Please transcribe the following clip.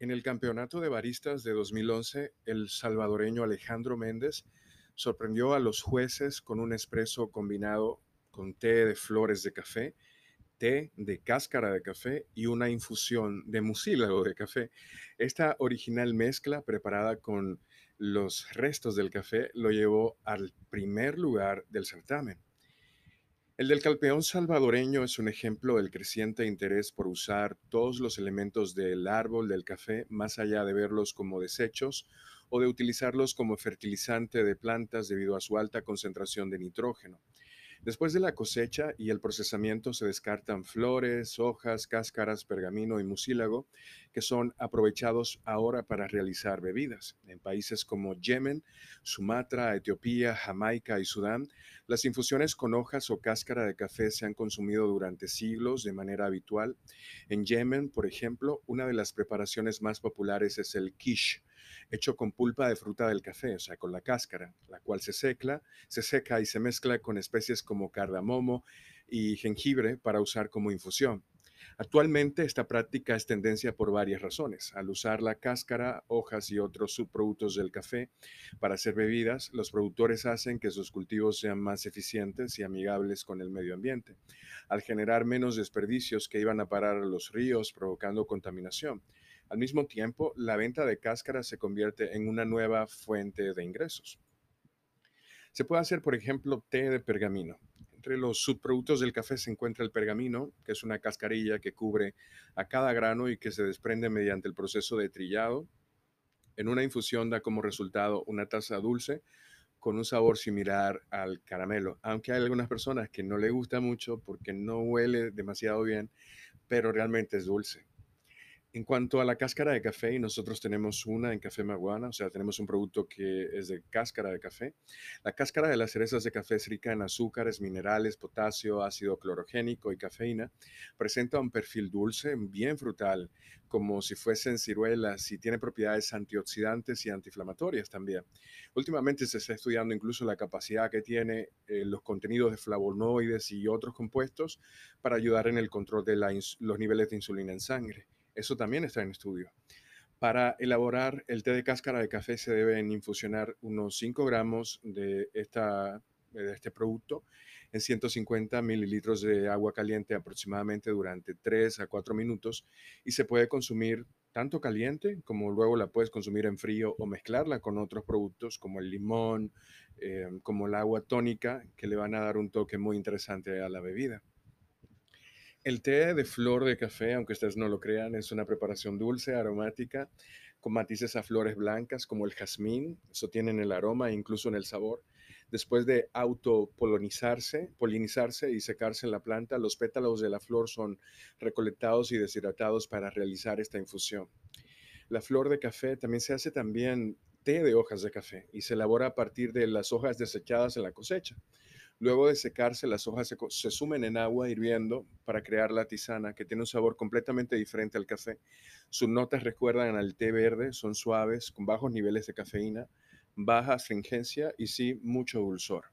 En el campeonato de baristas de 2011, el salvadoreño Alejandro Méndez sorprendió a los jueces con un espresso combinado con té de flores de café, té de cáscara de café y una infusión de mucílago de café. Esta original mezcla preparada con los restos del café lo llevó al primer lugar del certamen. El del campeón salvadoreño es un ejemplo del creciente interés por usar todos los elementos del árbol del café más allá de verlos como desechos o de utilizarlos como fertilizante de plantas debido a su alta concentración de nitrógeno. Después de la cosecha y el procesamiento se descartan flores, hojas, cáscaras, pergamino y mucílago que son aprovechados ahora para realizar bebidas. En países como Yemen, Sumatra, Etiopía, Jamaica y Sudán, las infusiones con hojas o cáscara de café se han consumido durante siglos de manera habitual. En Yemen, por ejemplo, una de las preparaciones más populares es el quiche, hecho con pulpa de fruta del café, o sea, con la cáscara, la cual se seca, se seca y se mezcla con especies como cardamomo y jengibre para usar como infusión. Actualmente esta práctica es tendencia por varias razones. Al usar la cáscara, hojas y otros subproductos del café para hacer bebidas, los productores hacen que sus cultivos sean más eficientes y amigables con el medio ambiente, al generar menos desperdicios que iban a parar a los ríos provocando contaminación. Al mismo tiempo, la venta de cáscara se convierte en una nueva fuente de ingresos. Se puede hacer, por ejemplo, té de pergamino. Entre los subproductos del café se encuentra el pergamino, que es una cascarilla que cubre a cada grano y que se desprende mediante el proceso de trillado. En una infusión da como resultado una taza dulce con un sabor similar al caramelo, aunque hay algunas personas que no le gusta mucho porque no huele demasiado bien, pero realmente es dulce. En cuanto a la cáscara de café, nosotros tenemos una en Café Maguana, o sea, tenemos un producto que es de cáscara de café. La cáscara de las cerezas de café es rica en azúcares, minerales, potasio, ácido clorogénico y cafeína. Presenta un perfil dulce, bien frutal, como si fuesen ciruelas y tiene propiedades antioxidantes y antiinflamatorias también. Últimamente se está estudiando incluso la capacidad que tiene eh, los contenidos de flavonoides y otros compuestos para ayudar en el control de los niveles de insulina en sangre. Eso también está en estudio. Para elaborar el té de cáscara de café se deben infusionar unos 5 gramos de, esta, de este producto en 150 mililitros de agua caliente aproximadamente durante 3 a 4 minutos y se puede consumir tanto caliente como luego la puedes consumir en frío o mezclarla con otros productos como el limón, eh, como el agua tónica que le van a dar un toque muy interesante a la bebida. El té de flor de café, aunque ustedes no lo crean, es una preparación dulce, aromática, con matices a flores blancas como el jazmín. Eso tiene en el aroma e incluso en el sabor. Después de autopolinizarse, polinizarse y secarse en la planta, los pétalos de la flor son recolectados y deshidratados para realizar esta infusión. La flor de café también se hace también té de hojas de café y se elabora a partir de las hojas desechadas en la cosecha. Luego de secarse, las hojas se, sumen en agua hirviendo para crear la tisana, que tiene un sabor completamente diferente al café. Sus notas recuerdan al té verde, son suaves, con bajos niveles de cafeína, baja astringencia y sí mucho dulzor.